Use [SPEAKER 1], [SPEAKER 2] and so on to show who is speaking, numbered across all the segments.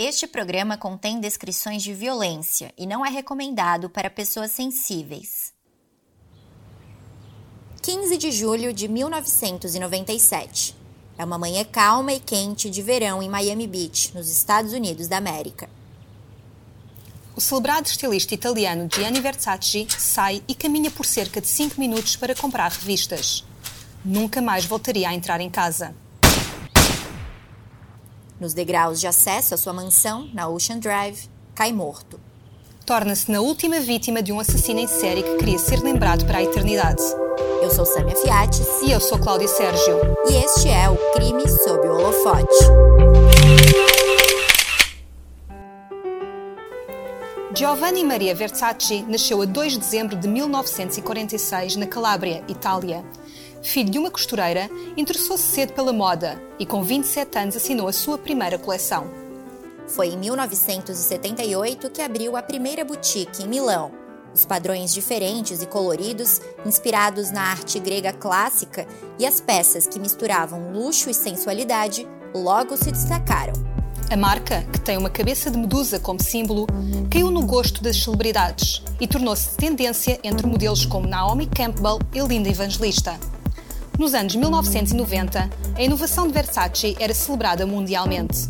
[SPEAKER 1] Este programa contém descrições de violência e não é recomendado para pessoas sensíveis. 15 de julho de 1997. É uma manhã calma e quente de verão em Miami Beach, nos Estados Unidos da América.
[SPEAKER 2] O celebrado estilista italiano Gianni Versace sai e caminha por cerca de 5 minutos para comprar revistas. Nunca mais voltaria a entrar em casa.
[SPEAKER 1] Nos degraus de acesso à sua mansão, na Ocean Drive, cai morto.
[SPEAKER 2] Torna-se na última vítima de um assassino em série que queria ser lembrado para a eternidade.
[SPEAKER 1] Eu sou Samia Fiates.
[SPEAKER 2] E eu sou Cláudia Sérgio.
[SPEAKER 1] E este é o Crime sob o Holofote.
[SPEAKER 2] Giovanni Maria Versace nasceu a 2 de dezembro de 1946 na Calábria, Itália. Filho de uma costureira, interessou-se cedo pela moda e com 27 anos assinou a sua primeira coleção.
[SPEAKER 1] Foi em 1978 que abriu a primeira boutique em Milão. Os padrões diferentes e coloridos, inspirados na arte grega clássica, e as peças que misturavam luxo e sensualidade, logo se destacaram.
[SPEAKER 2] A marca, que tem uma cabeça de medusa como símbolo, caiu no gosto das celebridades e tornou-se tendência entre modelos como Naomi Campbell e Linda Evangelista. Nos anos 1990, a inovação de Versace era celebrada mundialmente.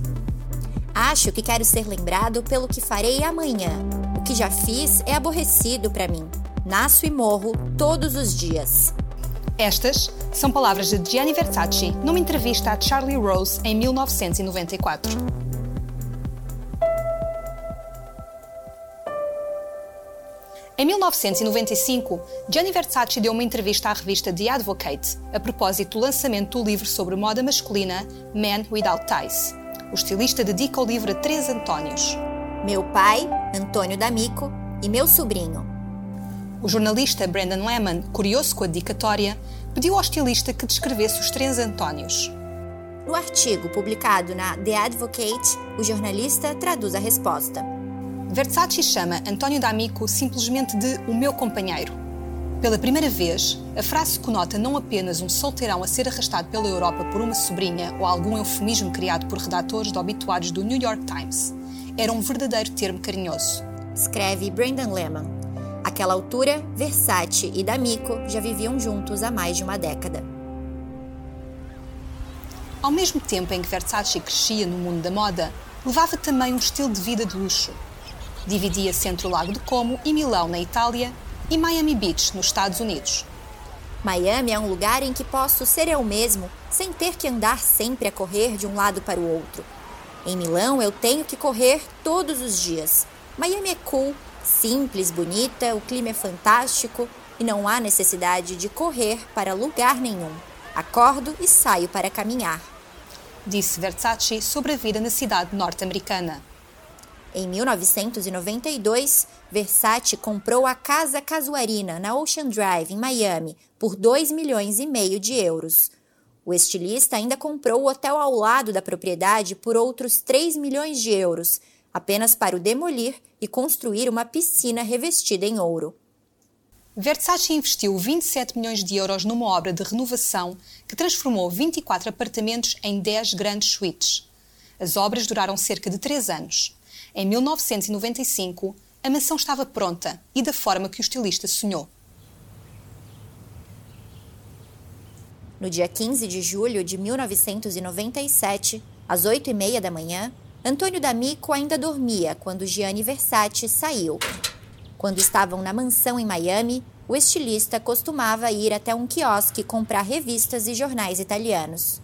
[SPEAKER 1] Acho que quero ser lembrado pelo que farei amanhã. O que já fiz é aborrecido para mim. Nasço e morro todos os dias.
[SPEAKER 2] Estas são palavras de Gianni Versace numa entrevista a Charlie Rose em 1994. Em 1995, Gianni Versace deu uma entrevista à revista The Advocate a propósito do lançamento do livro sobre moda masculina Man Without Ties. O estilista dedica o livro a três Antónios.
[SPEAKER 1] Meu pai, Antônio D'Amico, e meu sobrinho.
[SPEAKER 2] O jornalista Brandon Lemon, curioso com a dedicatória, pediu ao estilista que descrevesse os três Antónios.
[SPEAKER 1] No artigo publicado na The Advocate, o jornalista traduz a resposta.
[SPEAKER 2] Versace chama António D'Amico simplesmente de o meu companheiro. Pela primeira vez, a frase conota não apenas um solteirão a ser arrastado pela Europa por uma sobrinha ou algum eufemismo criado por redatores de obituários do New York Times. Era um verdadeiro termo carinhoso.
[SPEAKER 1] Escreve Brandon Lehman. Àquela altura, Versace e D'Amico já viviam juntos há mais de uma década.
[SPEAKER 2] Ao mesmo tempo em que Versace crescia no mundo da moda, levava também um estilo de vida de luxo, Dividia-se entre o Lago de Como e Milão, na Itália, e Miami Beach, nos Estados Unidos.
[SPEAKER 1] Miami é um lugar em que posso ser eu mesmo, sem ter que andar sempre a correr de um lado para o outro. Em Milão, eu tenho que correr todos os dias. Miami é cool, simples, bonita, o clima é fantástico e não há necessidade de correr para lugar nenhum. Acordo e saio para caminhar.
[SPEAKER 2] Disse Versace sobre a vida na cidade norte-americana.
[SPEAKER 1] Em 1992, Versace comprou a Casa Casuarina na Ocean Drive, em Miami, por 2 milhões e meio de euros. O estilista ainda comprou o hotel ao lado da propriedade por outros 3 milhões de euros, apenas para o demolir e construir uma piscina revestida em ouro.
[SPEAKER 2] Versace investiu 27 milhões de euros numa obra de renovação que transformou 24 apartamentos em 10 grandes suítes. As obras duraram cerca de 3 anos. Em 1995, a mansão estava pronta e da forma que o estilista sonhou.
[SPEAKER 1] No dia 15 de julho de 1997, às 8 e meia da manhã, Antônio D'Amico ainda dormia quando Gianni Versace saiu. Quando estavam na mansão em Miami, o estilista costumava ir até um quiosque comprar revistas e jornais italianos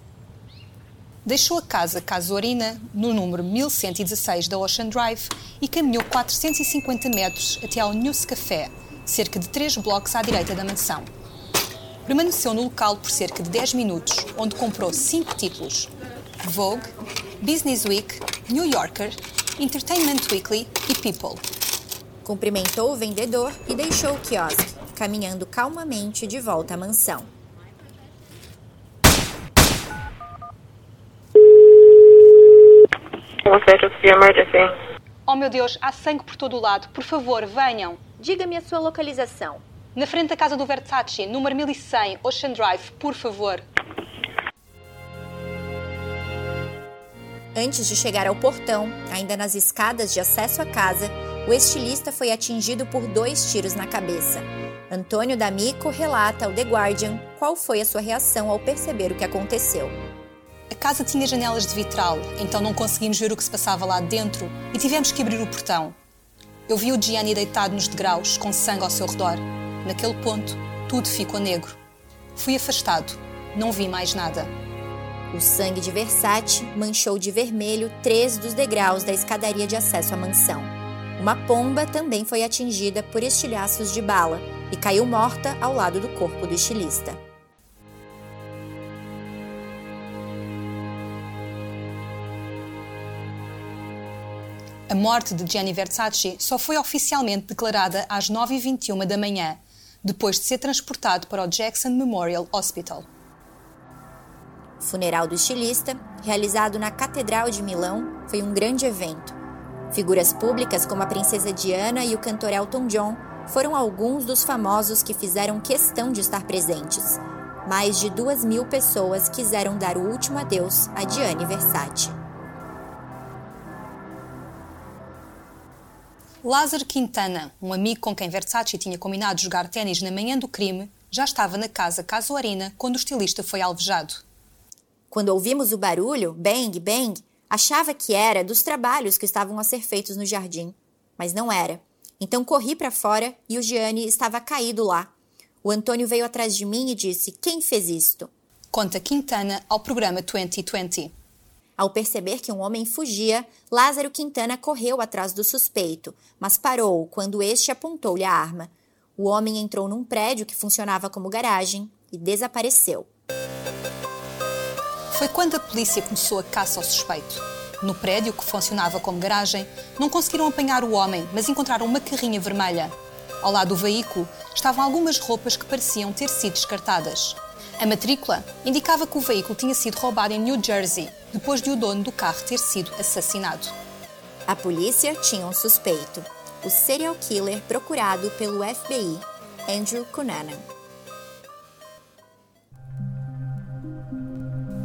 [SPEAKER 2] deixou a casa Casuarina, no número 1116 da Ocean Drive, e caminhou 450 metros até ao News Café, cerca de 3 blocos à direita da mansão. Permaneceu no local por cerca de 10 minutos, onde comprou cinco títulos: Vogue, Business Week, New Yorker, Entertainment Weekly e People.
[SPEAKER 1] Cumprimentou o vendedor e deixou o quiosque, caminhando calmamente de volta à mansão.
[SPEAKER 2] Emergency. Oh meu Deus, há sangue por todo o lado. Por favor, venham.
[SPEAKER 1] Diga-me a sua localização.
[SPEAKER 2] Na frente da casa do Versace, número 1100, Ocean Drive, por favor.
[SPEAKER 1] Antes de chegar ao portão, ainda nas escadas de acesso à casa, o estilista foi atingido por dois tiros na cabeça. Antônio D'Amico relata ao The Guardian qual foi a sua reação ao perceber o que aconteceu.
[SPEAKER 2] Casa tinha janelas de vitral, então não conseguimos ver o que se passava lá dentro e tivemos que abrir o portão. Eu vi o Gianni deitado nos degraus, com sangue ao seu redor. Naquele ponto, tudo ficou negro. Fui afastado, não vi mais nada.
[SPEAKER 1] O sangue de Versace manchou de vermelho três dos degraus da escadaria de acesso à mansão. Uma pomba também foi atingida por estilhaços de bala e caiu morta ao lado do corpo do estilista.
[SPEAKER 2] A morte de Gianni Versace só foi oficialmente declarada às 9h21 da manhã, depois de ser transportado para o Jackson Memorial Hospital.
[SPEAKER 1] Funeral do estilista, realizado na Catedral de Milão, foi um grande evento. Figuras públicas como a princesa Diana e o cantor Elton John foram alguns dos famosos que fizeram questão de estar presentes. Mais de duas mil pessoas quiseram dar o último adeus a Gianni Versace.
[SPEAKER 2] Lázaro Quintana, um amigo com quem Versace tinha combinado jogar ténis na manhã do crime, já estava na casa Casuarina quando o estilista foi alvejado.
[SPEAKER 1] Quando ouvimos o barulho, bang, bang, achava que era dos trabalhos que estavam a ser feitos no jardim, mas não era. Então corri para fora e o Gianni estava caído lá. O Antônio veio atrás de mim e disse: Quem fez isto?
[SPEAKER 2] Conta Quintana ao programa 2020.
[SPEAKER 1] Ao perceber que um homem fugia, Lázaro Quintana correu atrás do suspeito, mas parou quando este apontou-lhe a arma. O homem entrou num prédio que funcionava como garagem e desapareceu.
[SPEAKER 2] Foi quando a polícia começou a caça ao suspeito. No prédio, que funcionava como garagem, não conseguiram apanhar o homem, mas encontraram uma carrinha vermelha. Ao lado do veículo estavam algumas roupas que pareciam ter sido descartadas. A matrícula indicava que o veículo tinha sido roubado em New Jersey, depois de o dono do carro ter sido assassinado.
[SPEAKER 1] A polícia tinha um suspeito, o serial killer procurado pelo FBI, Andrew Cunanan.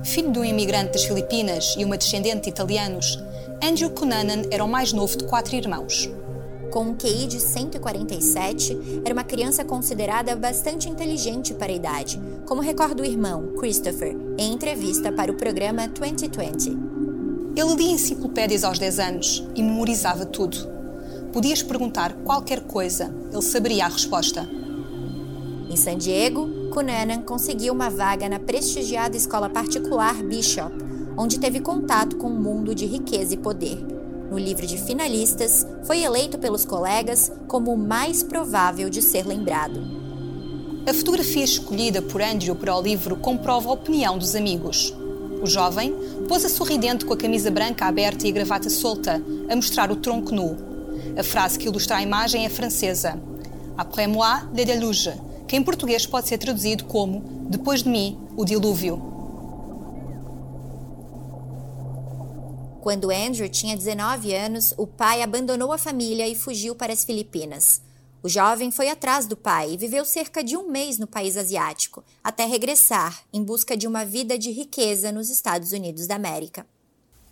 [SPEAKER 2] Filho de um imigrante das Filipinas e uma descendente de italianos, Andrew Cunanan era o mais novo de quatro irmãos.
[SPEAKER 1] Com um QI de 147, era uma criança considerada bastante inteligente para a idade, como recorda o irmão, Christopher, em entrevista para o programa 2020.
[SPEAKER 2] Ele lia enciclopédias aos 10 anos e memorizava tudo. Podias perguntar qualquer coisa, ele saberia a resposta.
[SPEAKER 1] Em San Diego, Cunanan conseguiu uma vaga na prestigiada escola particular Bishop, onde teve contato com um mundo de riqueza e poder no livro de finalistas, foi eleito pelos colegas como o mais provável de ser lembrado.
[SPEAKER 2] A fotografia escolhida por Andrew para o livro comprova a opinião dos amigos. O jovem pôs-a sorridente com a camisa branca aberta e a gravata solta, a mostrar o tronco nu. A frase que ilustra a imagem é francesa. Après moi, le déluge, que em português pode ser traduzido como Depois de mim, o dilúvio.
[SPEAKER 1] Quando Andrew tinha 19 anos, o pai abandonou a família e fugiu para as Filipinas. O jovem foi atrás do pai e viveu cerca de um mês no país asiático, até regressar em busca de uma vida de riqueza nos Estados Unidos da América.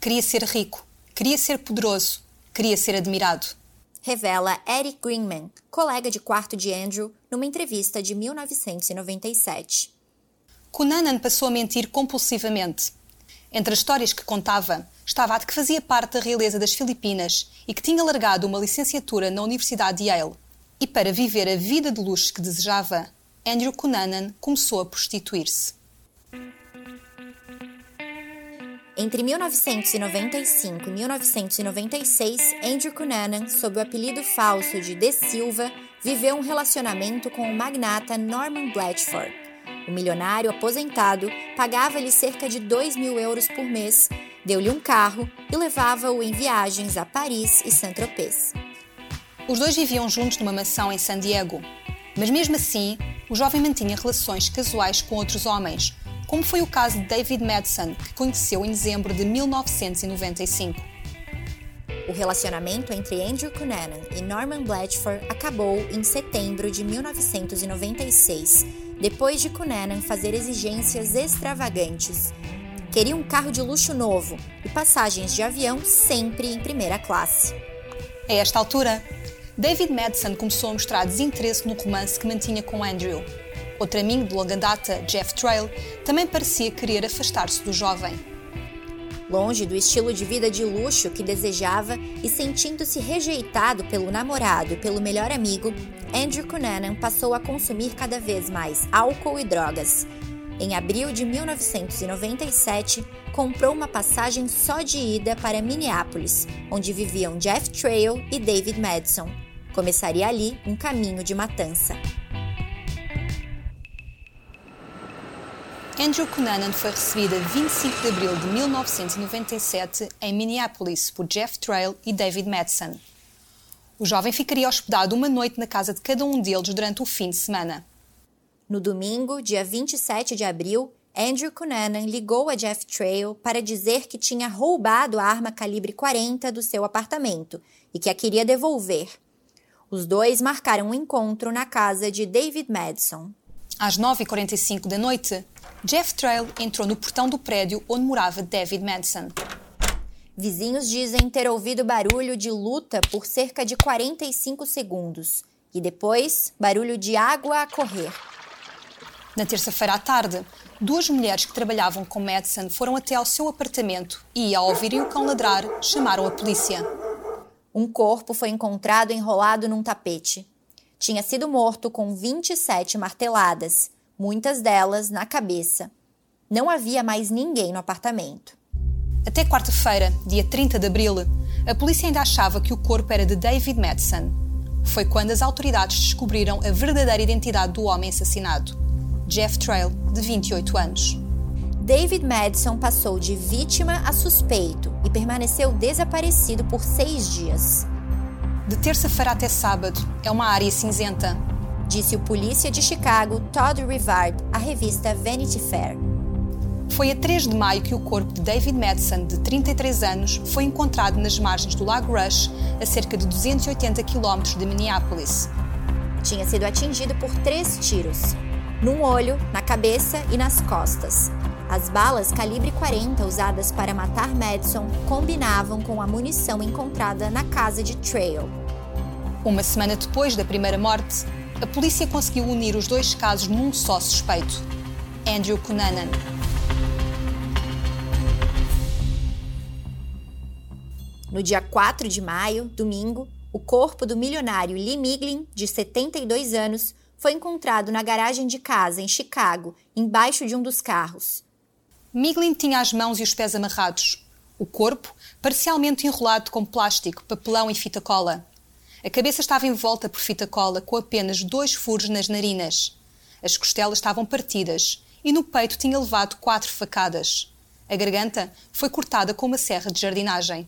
[SPEAKER 2] Queria ser rico, queria ser poderoso, queria ser admirado.
[SPEAKER 1] Revela Eric Greenman, colega de quarto de Andrew, numa entrevista de 1997.
[SPEAKER 2] Cunanan passou a mentir compulsivamente. Entre as histórias que contava, estava a de que fazia parte da realeza das Filipinas e que tinha largado uma licenciatura na Universidade de Yale. E para viver a vida de luxo que desejava, Andrew Cunanan começou a prostituir-se.
[SPEAKER 1] Entre 1995 e 1996, Andrew Cunanan, sob o apelido falso de De Silva, viveu um relacionamento com o magnata Norman Blatchford. O milionário aposentado pagava-lhe cerca de 2 mil euros por mês deu-lhe um carro e levava-o em viagens a Paris e Saint-Tropez.
[SPEAKER 2] Os dois viviam juntos numa mansão em San Diego, mas mesmo assim, o jovem mantinha relações casuais com outros homens, como foi o caso de David Madsen, que conheceu em dezembro de 1995.
[SPEAKER 1] O relacionamento entre Andrew Cunanan e Norman Blatchford acabou em setembro de 1996, depois de Cunanan fazer exigências extravagantes queria um carro de luxo novo e passagens de avião sempre em primeira classe.
[SPEAKER 2] A esta altura, David Madsen começou a mostrar desinteresse no romance que mantinha com Andrew. Outro amigo de longa data, Jeff Trail, também parecia querer afastar-se do jovem.
[SPEAKER 1] Longe do estilo de vida de luxo que desejava e sentindo-se rejeitado pelo namorado e pelo melhor amigo, Andrew Cunanan passou a consumir cada vez mais álcool e drogas. Em abril de 1997, comprou uma passagem só de ida para Minneapolis, onde viviam Jeff Trail e David Madison. Começaria ali um caminho de matança.
[SPEAKER 2] Andrew Cunanan foi recebido a 25 de abril de 1997 em Minneapolis por Jeff Trail e David Madsen. O jovem ficaria hospedado uma noite na casa de cada um deles durante o fim de semana.
[SPEAKER 1] No domingo, dia 27 de abril, Andrew Cunanan ligou a Jeff Trail para dizer que tinha roubado a arma calibre 40 do seu apartamento e que a queria devolver. Os dois marcaram um encontro na casa de David Madison.
[SPEAKER 2] Às 9h45 da noite, Jeff Trail entrou no portão do prédio onde morava David Madison.
[SPEAKER 1] Vizinhos dizem ter ouvido barulho de luta por cerca de 45 segundos e depois barulho de água a correr.
[SPEAKER 2] Na terça-feira à tarde, duas mulheres que trabalhavam com Madison foram até ao seu apartamento e, ao ouvirem o cão ladrar, chamaram a polícia.
[SPEAKER 1] Um corpo foi encontrado enrolado num tapete. Tinha sido morto com 27 marteladas muitas delas na cabeça. Não havia mais ninguém no apartamento.
[SPEAKER 2] Até quarta-feira, dia 30 de abril, a polícia ainda achava que o corpo era de David Madsen. Foi quando as autoridades descobriram a verdadeira identidade do homem assassinado, Jeff Trail, de 28 anos.
[SPEAKER 1] David Madison passou de vítima a suspeito e permaneceu desaparecido por seis dias.
[SPEAKER 2] De terça-feira até sábado, é uma área cinzenta,
[SPEAKER 1] disse o polícia de Chicago Todd Rivard à revista Vanity Fair.
[SPEAKER 2] Foi a 3 de maio que o corpo de David Madison, de 33 anos, foi encontrado nas margens do Lago Rush, a cerca de 280 quilómetros de Minneapolis.
[SPEAKER 1] Tinha sido atingido por três tiros, num olho, na cabeça e nas costas. As balas calibre 40 usadas para matar Madison combinavam com a munição encontrada na casa de Trail.
[SPEAKER 2] Uma semana depois da primeira morte, a polícia conseguiu unir os dois casos num só suspeito, Andrew Cunanan.
[SPEAKER 1] No dia 4 de maio, domingo, o corpo do milionário Lee Miglin, de 72 anos, foi encontrado na garagem de casa em Chicago, embaixo de um dos carros.
[SPEAKER 2] Miglin tinha as mãos e os pés amarrados, o corpo parcialmente enrolado com plástico, papelão e fita cola. A cabeça estava envolta por fita cola com apenas dois furos nas narinas. As costelas estavam partidas e no peito tinha levado quatro facadas. A garganta foi cortada com uma serra de jardinagem.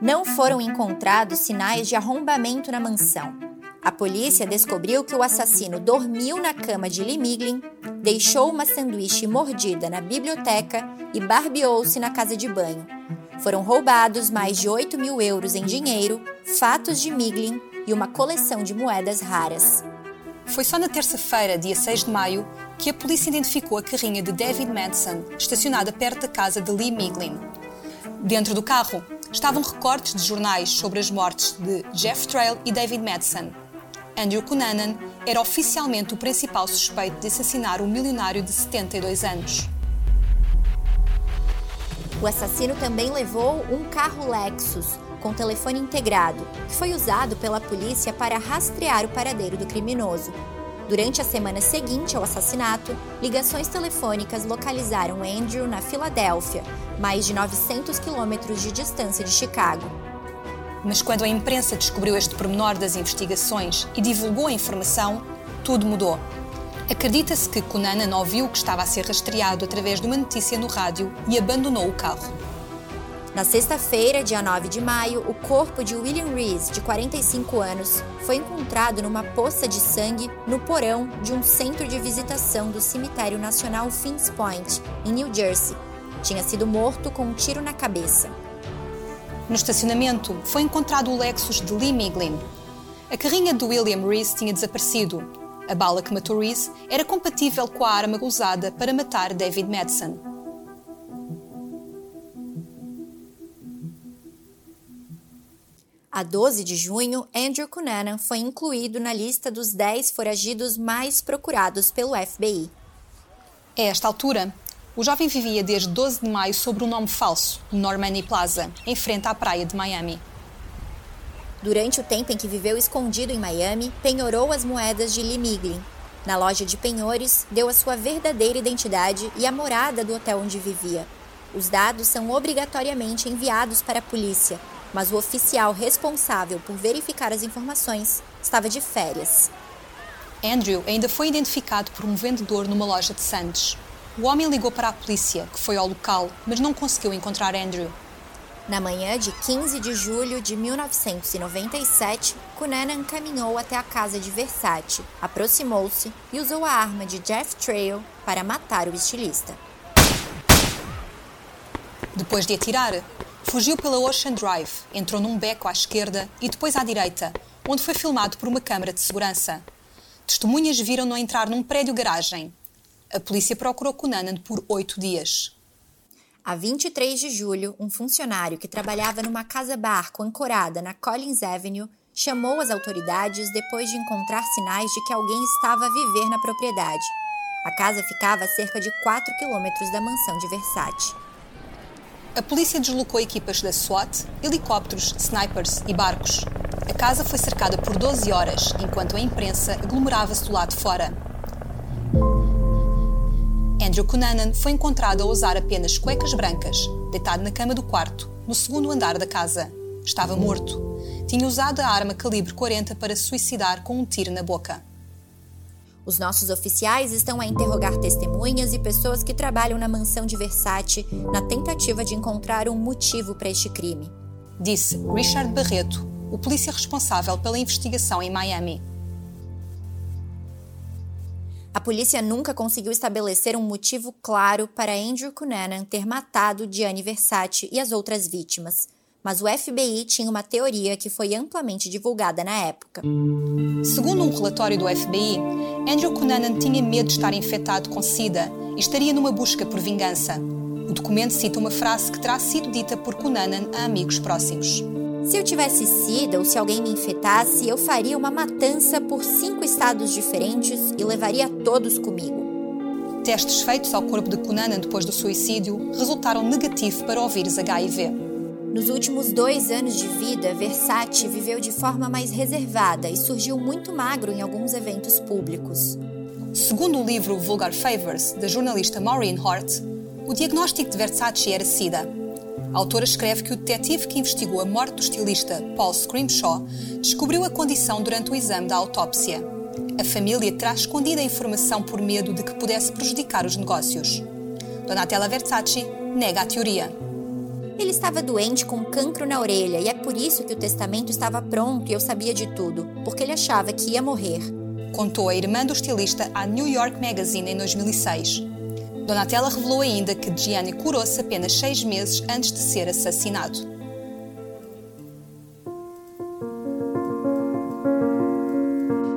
[SPEAKER 1] Não foram encontrados sinais de arrombamento na mansão. A polícia descobriu que o assassino dormiu na cama de Lee Miglin, deixou uma sanduíche mordida na biblioteca e barbeou-se na casa de banho. Foram roubados mais de 8 mil euros em dinheiro, fatos de Miglin e uma coleção de moedas raras.
[SPEAKER 2] Foi só na terça-feira, dia 6 de maio, que a polícia identificou a carrinha de David Madsen, estacionada perto da casa de Lee Miglin. Dentro do carro estavam recortes de jornais sobre as mortes de Jeff Trail e David Madsen. Andrew Cunanan era oficialmente o principal suspeito de assassinar o milionário de 72 anos.
[SPEAKER 1] O assassino também levou um carro Lexus com telefone integrado, que foi usado pela polícia para rastrear o paradeiro do criminoso. Durante a semana seguinte ao assassinato, ligações telefônicas localizaram Andrew na Filadélfia, mais de 900 quilômetros de distância de Chicago.
[SPEAKER 2] Mas quando a imprensa descobriu este pormenor das investigações e divulgou a informação, tudo mudou. Acredita-se que Cunanan ouviu que estava a ser rastreado através de uma notícia no rádio e abandonou o carro.
[SPEAKER 1] Na sexta-feira, dia 9 de maio, o corpo de William Reese, de 45 anos, foi encontrado numa poça de sangue no porão de um centro de visitação do Cemitério Nacional Fins Point, em New Jersey. Tinha sido morto com um tiro na cabeça.
[SPEAKER 2] No estacionamento foi encontrado o Lexus de Lee Miglin. A carrinha de William Reese tinha desaparecido a bala que matou Reese era compatível com a arma usada para matar David Madsen.
[SPEAKER 1] A 12 de junho, Andrew Cunanan foi incluído na lista dos 10 foragidos mais procurados pelo FBI.
[SPEAKER 2] A esta altura, o jovem vivia desde 12 de maio sob o um nome falso, Normani Plaza, em frente à praia de Miami.
[SPEAKER 1] Durante o tempo em que viveu escondido em Miami, penhorou as moedas de Lee Miglin. Na loja de penhores, deu a sua verdadeira identidade e a morada do hotel onde vivia. Os dados são obrigatoriamente enviados para a polícia, mas o oficial responsável por verificar as informações estava de férias.
[SPEAKER 2] Andrew ainda foi identificado por um vendedor numa loja de Santos. O homem ligou para a polícia, que foi ao local, mas não conseguiu encontrar Andrew.
[SPEAKER 1] Na manhã de 15 de julho de 1997, Cunanan caminhou até a casa de Versace, aproximou-se e usou a arma de Jeff Trail para matar o estilista.
[SPEAKER 2] Depois de atirar, fugiu pela Ocean Drive, entrou num beco à esquerda e depois à direita, onde foi filmado por uma câmara de segurança. Testemunhas viram-no entrar num prédio-garagem. A polícia procurou Cunanan por oito dias.
[SPEAKER 1] A 23 de julho, um funcionário que trabalhava numa casa-barco ancorada na Collins Avenue chamou as autoridades depois de encontrar sinais de que alguém estava a viver na propriedade. A casa ficava a cerca de 4 quilômetros da mansão de Versace.
[SPEAKER 2] A polícia deslocou equipas da SWAT, helicópteros, snipers e barcos. A casa foi cercada por 12 horas, enquanto a imprensa aglomerava-se do lado de fora. Andrew Cunanan foi encontrado a usar apenas cuecas brancas, deitado na cama do quarto, no segundo andar da casa. Estava morto. Tinha usado a arma calibre 40 para se suicidar com um tiro na boca.
[SPEAKER 1] Os nossos oficiais estão a interrogar testemunhas e pessoas que trabalham na mansão de Versace na tentativa de encontrar um motivo para este crime.
[SPEAKER 2] Disse Richard Barreto, o polícia responsável pela investigação em Miami.
[SPEAKER 1] A polícia nunca conseguiu estabelecer um motivo claro para Andrew Cunanan ter matado Gianni Versace e as outras vítimas, mas o FBI tinha uma teoria que foi amplamente divulgada na época.
[SPEAKER 2] Segundo um relatório do FBI, Andrew Cunanan tinha medo de estar infectado com SIDA e estaria numa busca por vingança. O documento cita uma frase que terá sido dita por Cunanan a amigos próximos.
[SPEAKER 1] Se eu tivesse SIDA ou se alguém me infectasse, eu faria uma matança por cinco estados diferentes e levaria todos comigo.
[SPEAKER 2] Testes feitos ao corpo de Cunanan depois do suicídio resultaram negativos para o vírus HIV.
[SPEAKER 1] Nos últimos dois anos de vida, Versace viveu de forma mais reservada e surgiu muito magro em alguns eventos públicos.
[SPEAKER 2] Segundo o livro Vulgar Favors, da jornalista Maureen Hort, o diagnóstico de Versace era SIDA a autora escreve que o detetive que investigou a morte do estilista Paul Scrimshaw descobriu a condição durante o exame da autópsia. A família terá escondido a informação por medo de que pudesse prejudicar os negócios. Donatella Versace nega a teoria.
[SPEAKER 1] Ele estava doente com cancro na orelha e é por isso que o testamento estava pronto e eu sabia de tudo, porque ele achava que ia morrer.
[SPEAKER 2] Contou a irmã do estilista à New York Magazine em 2006. Donatella revelou ainda que Gianni curou-se apenas seis meses antes de ser assassinado.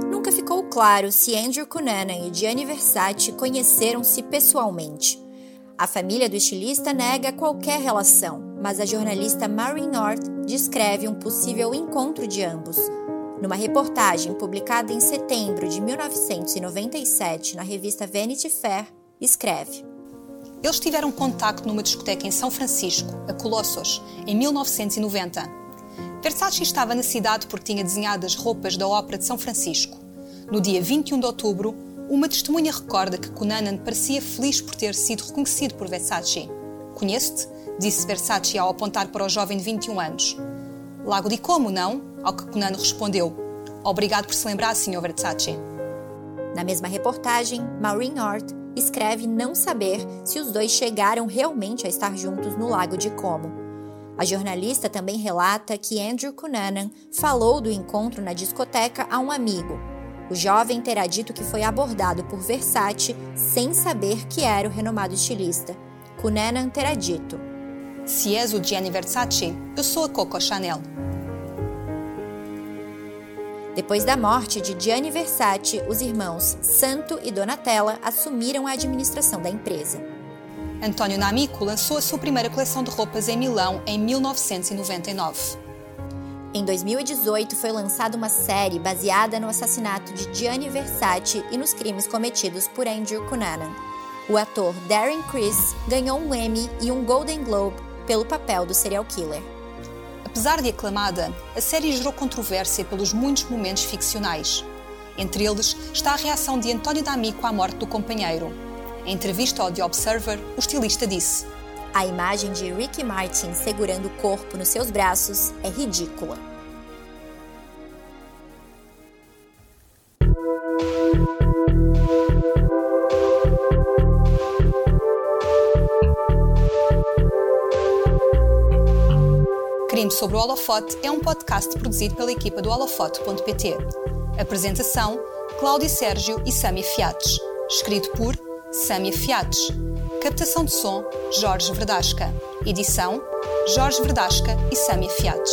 [SPEAKER 1] Nunca ficou claro se Andrew Cunanan e Gianni Versace conheceram-se pessoalmente. A família do estilista nega qualquer relação, mas a jornalista Maureen North descreve um possível encontro de ambos. Numa reportagem publicada em setembro de 1997 na revista Vanity Fair, escreve.
[SPEAKER 2] Eles tiveram contacto numa discoteca em São Francisco, a Colossos, em 1990. Versace estava na cidade porque tinha desenhado as roupas da Ópera de São Francisco. No dia 21 de outubro, uma testemunha recorda que Cunanan parecia feliz por ter sido reconhecido por Versace. Conheço-te? Disse Versace ao apontar para o jovem de 21 anos. Lago de como, não? Ao que Cunanan respondeu. Obrigado por se lembrar, Sr. Versace.
[SPEAKER 1] Na mesma reportagem, Maureen North escreve não saber se os dois chegaram realmente a estar juntos no Lago de Como. A jornalista também relata que Andrew Cunanan falou do encontro na discoteca a um amigo. O jovem terá dito que foi abordado por Versace sem saber que era o renomado estilista. Cunanan terá dito:
[SPEAKER 2] Se és o Gianni Versace, eu sou a Coco Chanel.
[SPEAKER 1] Depois da morte de Gianni Versace, os irmãos Santo e Donatella assumiram a administração da empresa.
[SPEAKER 2] Antonio Namico lançou a sua primeira coleção de roupas em Milão em 1999.
[SPEAKER 1] Em 2018, foi lançada uma série baseada no assassinato de Gianni Versace e nos crimes cometidos por Andrew Cunanan. O ator Darren Criss ganhou um Emmy e um Golden Globe pelo papel do serial killer.
[SPEAKER 2] Apesar de aclamada, a série gerou controvérsia pelos muitos momentos ficcionais. Entre eles está a reação de António D'Amico à morte do companheiro. Em entrevista ao The Observer, o estilista disse:
[SPEAKER 1] a imagem de Ricky Martin segurando o corpo nos seus braços é ridícula.
[SPEAKER 2] Sobre o Holofote é um podcast produzido pela equipa do holofote.pt. Apresentação: Cláudio Sérgio e Sami Fiates. Escrito por Sami Fiates. Captação de som: Jorge Verdasca. Edição: Jorge Verdasca e Sâmia Fiates.